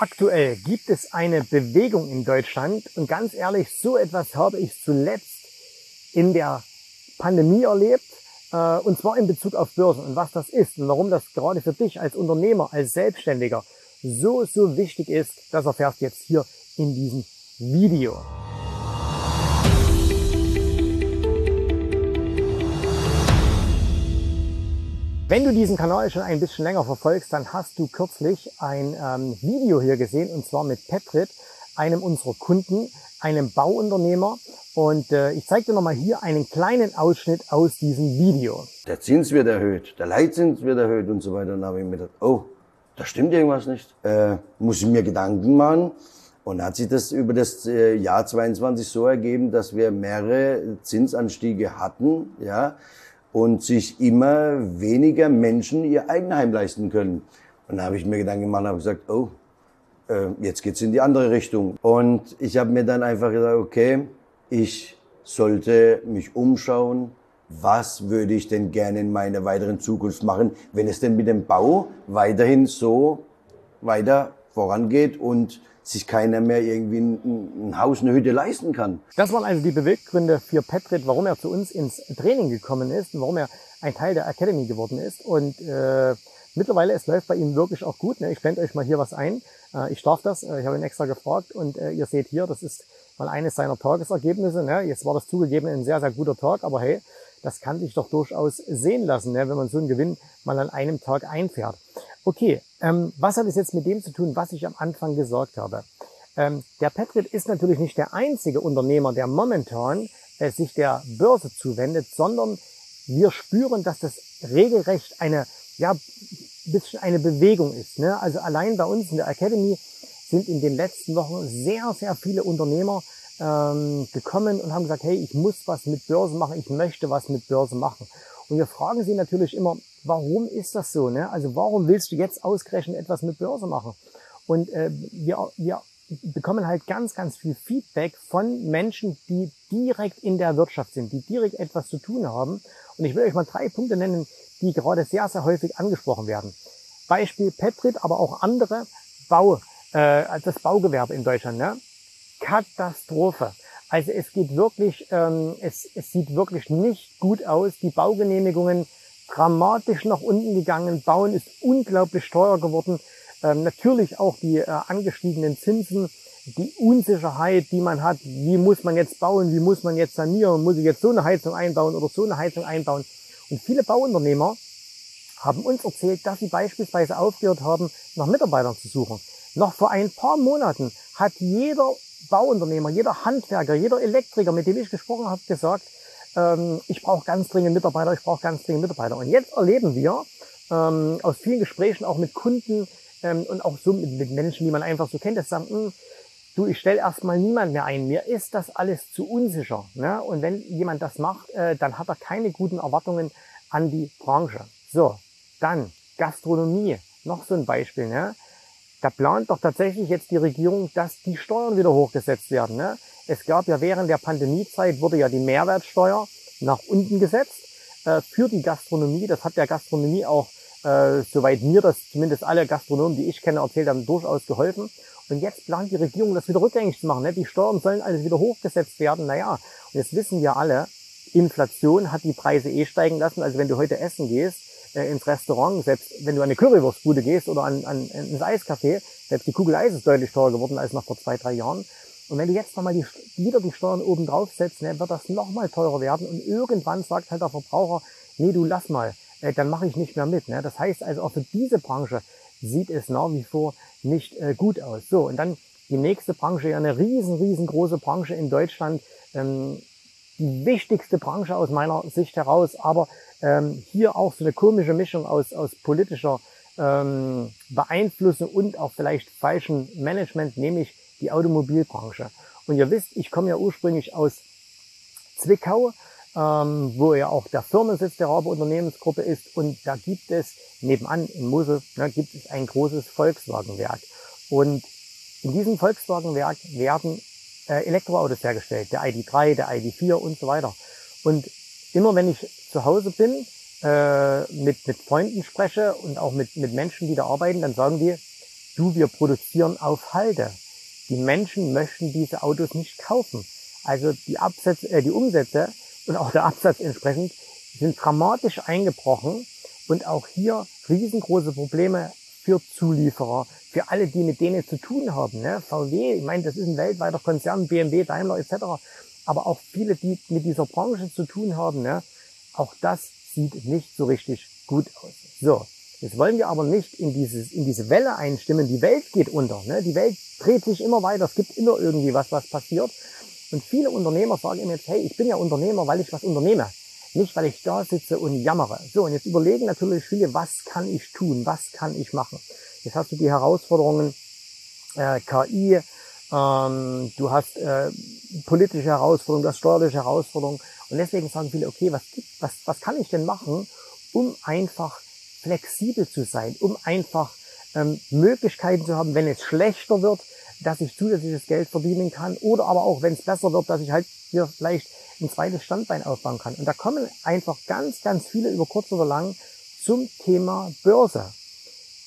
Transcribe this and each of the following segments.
Aktuell gibt es eine Bewegung in Deutschland und ganz ehrlich, so etwas habe ich zuletzt in der Pandemie erlebt äh, und zwar in Bezug auf Börsen und was das ist und warum das gerade für dich als Unternehmer, als Selbstständiger so, so wichtig ist, das erfährst du jetzt hier in diesem Video. Wenn du diesen Kanal schon ein bisschen länger verfolgst, dann hast du kürzlich ein ähm, Video hier gesehen und zwar mit Petrit, einem unserer Kunden, einem Bauunternehmer. Und äh, ich zeige dir nochmal hier einen kleinen Ausschnitt aus diesem Video. Der Zins wird erhöht, der Leitzins wird erhöht und so weiter. Und dann habe ich mir gedacht, oh, da stimmt irgendwas nicht. Äh, muss ich mir Gedanken machen. Und hat sich das über das äh, Jahr 22 so ergeben, dass wir mehrere Zinsanstiege hatten, ja, und sich immer weniger Menschen ihr Eigenheim leisten können. Und da habe ich mir Gedanken gemacht und habe gesagt, oh, äh, jetzt geht's in die andere Richtung. Und ich habe mir dann einfach gesagt, okay, ich sollte mich umschauen, was würde ich denn gerne in meiner weiteren Zukunft machen, wenn es denn mit dem Bau weiterhin so weiter vorangeht und sich keiner mehr irgendwie ein, ein, Haus, eine Hütte leisten kann. Das waren also die Beweggründe für Petrit, warum er zu uns ins Training gekommen ist und warum er ein Teil der Academy geworden ist. Und äh, mittlerweile, es läuft bei ihm wirklich auch gut. Ne? Ich blende euch mal hier was ein. Äh, ich darf das, äh, ich habe ihn extra gefragt und äh, ihr seht hier, das ist mal eines seiner Tagesergebnisse. Ne? Jetzt war das zugegeben ein sehr, sehr guter Tag, aber hey, das kann sich doch durchaus sehen lassen, ne? wenn man so einen Gewinn mal an einem Tag einfährt. Okay, ähm, was hat es jetzt mit dem zu tun, was ich am Anfang gesagt habe? Ähm, der Petrit ist natürlich nicht der einzige Unternehmer, der momentan äh, sich der Börse zuwendet, sondern wir spüren, dass das regelrecht eine, ja, bisschen eine Bewegung ist. Ne? Also allein bei uns in der Academy sind in den letzten Wochen sehr, sehr viele Unternehmer ähm, gekommen und haben gesagt, hey, ich muss was mit Börse machen, ich möchte was mit Börse machen. Und wir fragen sie natürlich immer, warum ist das so? Ne? Also warum willst du jetzt ausgerechnet etwas mit Börse machen? Und äh, wir, wir bekommen halt ganz, ganz viel Feedback von Menschen, die direkt in der Wirtschaft sind, die direkt etwas zu tun haben. Und ich will euch mal drei Punkte nennen, die gerade sehr, sehr häufig angesprochen werden. Beispiel Petrit, aber auch andere Bau, äh, das Baugewerbe in Deutschland. Ne? Katastrophe. Also es geht wirklich, ähm, es, es sieht wirklich nicht gut aus. Die Baugenehmigungen dramatisch nach unten gegangen. Bauen ist unglaublich teuer geworden. Ähm, natürlich auch die äh, angestiegenen Zinsen, die Unsicherheit, die man hat. Wie muss man jetzt bauen? Wie muss man jetzt sanieren? Muss ich jetzt so eine Heizung einbauen oder so eine Heizung einbauen? Und viele Bauunternehmer haben uns erzählt, dass sie beispielsweise aufgehört haben, nach Mitarbeitern zu suchen. Noch vor ein paar Monaten hat jeder Bauunternehmer, jeder Handwerker, jeder Elektriker, mit dem ich gesprochen habe, gesagt, ähm, ich brauche ganz dringend Mitarbeiter, ich brauche ganz dringend Mitarbeiter. Und jetzt erleben wir ähm, aus vielen Gesprächen auch mit Kunden ähm, und auch so mit, mit, Menschen, die man einfach so kennt, dass sagen, mh, hm, du, ich stelle erstmal niemand mehr ein, mir ist das alles zu unsicher. Ne? Und wenn jemand das macht, äh, dann hat er keine guten Erwartungen an die Branche. So, dann Gastronomie, noch so ein Beispiel. Ne? Da plant doch tatsächlich jetzt die Regierung, dass die Steuern wieder hochgesetzt werden. Ne? Es gab ja während der Pandemiezeit wurde ja die Mehrwertsteuer nach unten gesetzt äh, für die Gastronomie. Das hat der Gastronomie auch, äh, soweit mir das zumindest alle Gastronomen, die ich kenne, erzählt haben, durchaus geholfen. Und jetzt plant die Regierung, das wieder rückgängig zu machen. Ne? Die Steuern sollen alles wieder hochgesetzt werden. Naja, und jetzt wissen wir alle, Inflation hat die Preise eh steigen lassen. Also wenn du heute essen gehst, äh, ins Restaurant, selbst wenn du an eine Currywurstbude gehst oder an, an, ins Eiscafé, selbst die Kugel Eis ist deutlich teurer geworden als noch vor zwei, drei Jahren. Und wenn du jetzt nochmal die, wieder die Steuern oben drauf setzt, ne, wird das nochmal teurer werden. Und irgendwann sagt halt der Verbraucher, nee, du lass mal, äh, dann mache ich nicht mehr mit. Ne? Das heißt also auch für diese Branche sieht es nach wie vor nicht äh, gut aus. So, und dann die nächste Branche, ja eine riesen, riesengroße Branche in Deutschland, ähm, wichtigste Branche aus meiner Sicht heraus, aber ähm, hier auch so eine komische Mischung aus, aus politischer ähm, Beeinflussung und auch vielleicht falschem Management, nämlich die Automobilbranche. Und ihr wisst, ich komme ja ursprünglich aus Zwickau, ähm, wo ja auch der Firmensitz der Rabe Unternehmensgruppe ist. Und da gibt es nebenan in Mosel ne, gibt es ein großes Volkswagenwerk. Und in diesem Volkswagenwerk werden äh, Elektroautos hergestellt, der ID3, der ID4 und so weiter. Und immer wenn ich zu Hause bin, äh, mit, mit Freunden spreche und auch mit, mit Menschen, die da arbeiten, dann sagen die, du, wir produzieren auf Halde. Die Menschen möchten diese Autos nicht kaufen. Also die, Absätze, äh, die Umsätze und auch der Absatz entsprechend sind dramatisch eingebrochen und auch hier riesengroße Probleme für Zulieferer, für alle, die mit denen zu tun haben. Ne? VW, ich meine, das ist ein weltweiter Konzern, BMW, Daimler etc. Aber auch viele, die mit dieser Branche zu tun haben, ne? auch das sieht nicht so richtig gut aus. So, jetzt wollen wir aber nicht in, dieses, in diese Welle einstimmen. Die Welt geht unter. Ne? Die Welt dreht sich immer weiter. Es gibt immer irgendwie was, was passiert. Und viele Unternehmer sagen mir jetzt, hey, ich bin ja Unternehmer, weil ich was unternehme. Nicht, weil ich da sitze und jammere. So, und jetzt überlegen natürlich viele, was kann ich tun? Was kann ich machen? Jetzt hast du die Herausforderungen äh, KI, ähm, du hast äh, politische Herausforderungen, du hast steuerliche Herausforderungen. Und deswegen sagen viele, okay, was, was, was kann ich denn machen, um einfach flexibel zu sein, um einfach ähm, Möglichkeiten zu haben, wenn es schlechter wird, dass ich zusätzliches Geld verdienen kann oder aber auch, wenn es besser wird, dass ich halt hier vielleicht ein zweites Standbein aufbauen kann. Und da kommen einfach ganz, ganz viele über kurz oder lang zum Thema Börse.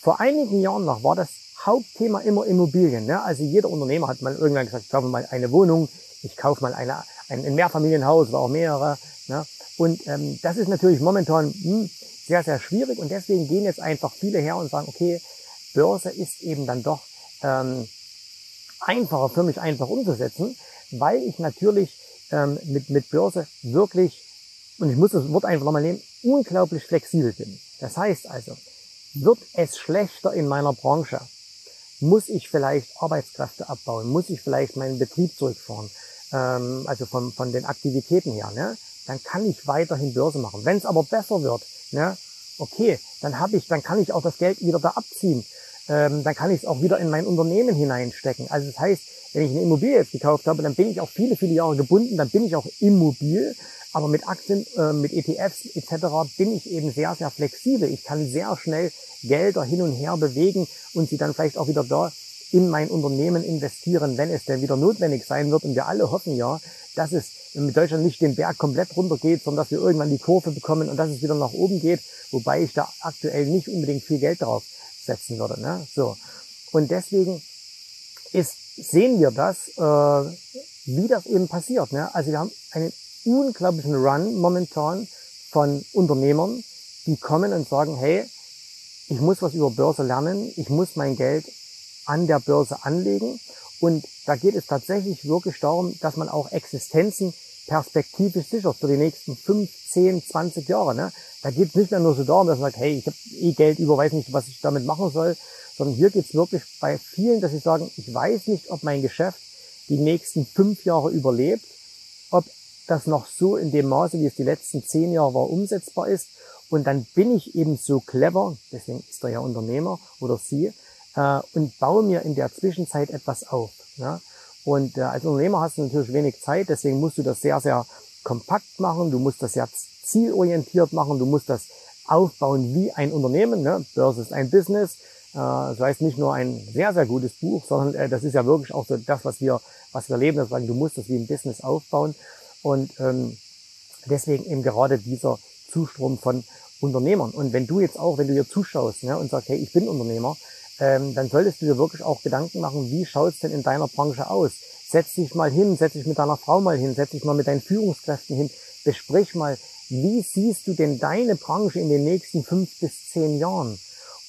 Vor einigen Jahren noch war das Hauptthema immer Immobilien. Ne? Also jeder Unternehmer hat mal irgendwann gesagt, ich kaufe mal eine Wohnung, ich kaufe mal eine, ein, ein Mehrfamilienhaus oder auch mehrere. Ne? Und ähm, das ist natürlich momentan hm, sehr, sehr schwierig und deswegen gehen jetzt einfach viele her und sagen, okay, Börse ist eben dann doch ähm, einfacher für mich einfach umzusetzen, weil ich natürlich ähm, mit, mit Börse wirklich, und ich muss das Wort einfach nochmal nehmen, unglaublich flexibel bin. Das heißt also, wird es schlechter in meiner Branche, muss ich vielleicht Arbeitskräfte abbauen, muss ich vielleicht meinen Betrieb zurückfahren, ähm, also von, von den Aktivitäten her, ne? dann kann ich weiterhin Börse machen. Wenn es aber besser wird, ne? Okay, dann habe ich, dann kann ich auch das Geld wieder da abziehen. Ähm, dann kann ich es auch wieder in mein Unternehmen hineinstecken. Also das heißt, wenn ich eine Immobilie jetzt gekauft habe, dann bin ich auch viele, viele Jahre gebunden, dann bin ich auch immobil. Aber mit Aktien, äh, mit ETFs etc. bin ich eben sehr, sehr flexibel. Ich kann sehr schnell Gelder hin und her bewegen und sie dann vielleicht auch wieder da in mein Unternehmen investieren, wenn es denn wieder notwendig sein wird. Und wir alle hoffen ja, dass es mit Deutschland nicht den Berg komplett runtergeht, sondern dass wir irgendwann die Kurve bekommen und dass es wieder nach oben geht, wobei ich da aktuell nicht unbedingt viel Geld drauf setzen würde. Ne? So. Und deswegen ist, sehen wir das, äh, wie das eben passiert. Ne? Also wir haben einen unglaublichen Run momentan von Unternehmern, die kommen und sagen, hey, ich muss was über Börse lernen, ich muss mein Geld an der Börse anlegen. Und da geht es tatsächlich wirklich darum, dass man auch Existenzen perspektivisch sichert für die nächsten 5, 10, 20 Jahre. Ne? Da geht es nicht mehr nur so darum, dass man sagt, hey, ich habe eh Geld über, weiß nicht, was ich damit machen soll, sondern hier geht es wirklich bei vielen, dass sie sagen, ich weiß nicht, ob mein Geschäft die nächsten fünf Jahre überlebt, ob das noch so in dem Maße, wie es die letzten zehn Jahre war, umsetzbar ist. Und dann bin ich eben so clever, deswegen ist er ja Unternehmer oder sie, äh, und baue mir in der Zwischenzeit etwas auf. Ja? Und äh, als Unternehmer hast du natürlich wenig Zeit, deswegen musst du das sehr, sehr kompakt machen, du musst das sehr zielorientiert machen, du musst das aufbauen wie ein Unternehmen. Ne? Börse ist ein Business. Äh, das heißt nicht nur ein sehr, sehr gutes Buch, sondern äh, das ist ja wirklich auch so das, was wir, was wir leben. Das sagen, du musst das wie ein Business aufbauen. Und ähm, deswegen eben gerade dieser Zustrom von Unternehmern. Und wenn du jetzt auch, wenn du hier zuschaust ne, und sagst, hey, ich bin Unternehmer, ähm, dann solltest du dir wirklich auch Gedanken machen, wie schaut es denn in deiner Branche aus? Setz dich mal hin, setz dich mit deiner Frau mal hin, setz dich mal mit deinen Führungskräften hin, besprich mal, wie siehst du denn deine Branche in den nächsten fünf bis zehn Jahren?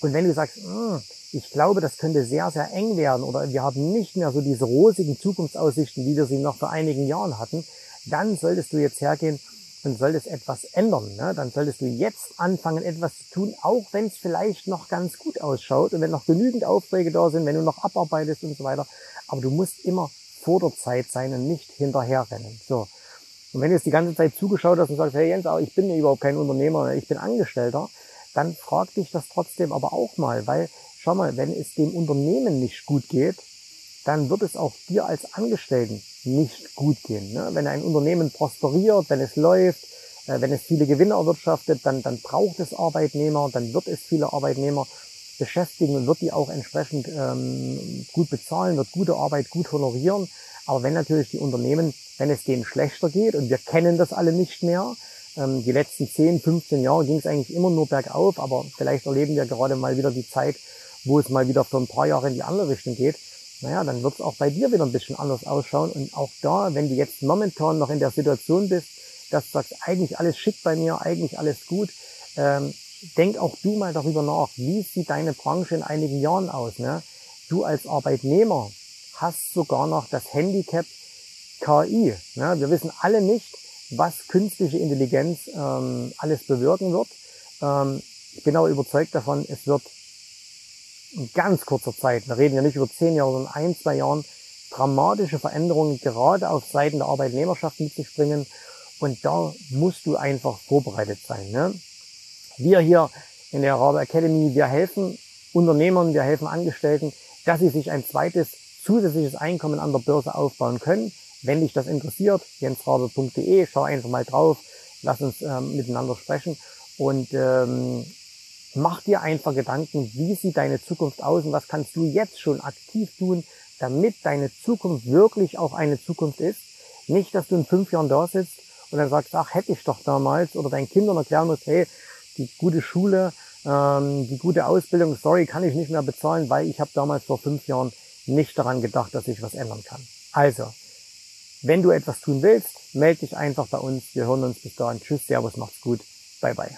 Und wenn du sagst, hm, ich glaube, das könnte sehr, sehr eng werden oder wir haben nicht mehr so diese rosigen Zukunftsaussichten, wie wir sie noch vor einigen Jahren hatten, dann solltest du jetzt hergehen und solltest etwas ändern. Ne? Dann solltest du jetzt anfangen, etwas zu tun, auch wenn es vielleicht noch ganz gut ausschaut und wenn noch genügend Aufträge da sind, wenn du noch abarbeitest und so weiter. Aber du musst immer vor der Zeit sein und nicht hinterherrennen. So. Und wenn du jetzt die ganze Zeit zugeschaut hast und sagst, hey Jens, ich bin ja überhaupt kein Unternehmer, ich bin Angestellter, dann frag dich das trotzdem aber auch mal, weil schau mal, wenn es dem Unternehmen nicht gut geht, dann wird es auch dir als Angestellten nicht gut gehen. Ne? Wenn ein Unternehmen prosperiert, wenn es läuft, äh, wenn es viele Gewinne erwirtschaftet, dann, dann braucht es Arbeitnehmer, dann wird es viele Arbeitnehmer beschäftigen und wird die auch entsprechend ähm, gut bezahlen, wird gute Arbeit gut honorieren. Aber wenn natürlich die Unternehmen, wenn es denen schlechter geht, und wir kennen das alle nicht mehr, ähm, die letzten 10, 15 Jahre ging es eigentlich immer nur bergauf, aber vielleicht erleben wir gerade mal wieder die Zeit, wo es mal wieder für ein paar Jahre in die andere Richtung geht, naja, dann wird es auch bei dir wieder ein bisschen anders ausschauen. Und auch da, wenn du jetzt momentan noch in der Situation bist, dass du sagst, eigentlich alles schick bei mir, eigentlich alles gut, ähm, denk auch du mal darüber nach, wie sieht deine Branche in einigen Jahren aus. Ne? Du als Arbeitnehmer hast sogar noch das Handicap KI. Ne? Wir wissen alle nicht, was künstliche Intelligenz ähm, alles bewirken wird. Ähm, ich bin aber überzeugt davon, es wird in ganz kurzer Zeit, wir reden ja nicht über zehn Jahre, sondern ein, zwei Jahren, dramatische Veränderungen gerade auf Seiten der Arbeitnehmerschaft mit sich bringen. Und da musst du einfach vorbereitet sein. Ne? Wir hier in der Rabe Academy, wir helfen Unternehmern, wir helfen Angestellten, dass sie sich ein zweites zusätzliches Einkommen an der Börse aufbauen können. Wenn dich das interessiert, jensrabe.de, schau einfach mal drauf, lass uns ähm, miteinander sprechen und ähm, mach dir einfach Gedanken, wie sieht deine Zukunft aus und was kannst du jetzt schon aktiv tun, damit deine Zukunft wirklich auch eine Zukunft ist. Nicht, dass du in fünf Jahren da sitzt und dann sagst, ach, hätte ich doch damals oder deinen Kindern erklären musst, hey, die gute Schule, ähm, die gute Ausbildung, sorry, kann ich nicht mehr bezahlen, weil ich habe damals vor fünf Jahren nicht daran gedacht, dass ich was ändern kann. Also, wenn du etwas tun willst, melde dich einfach bei uns. Wir hören uns bis dahin. Tschüss, Servus, macht's gut. Bye, bye.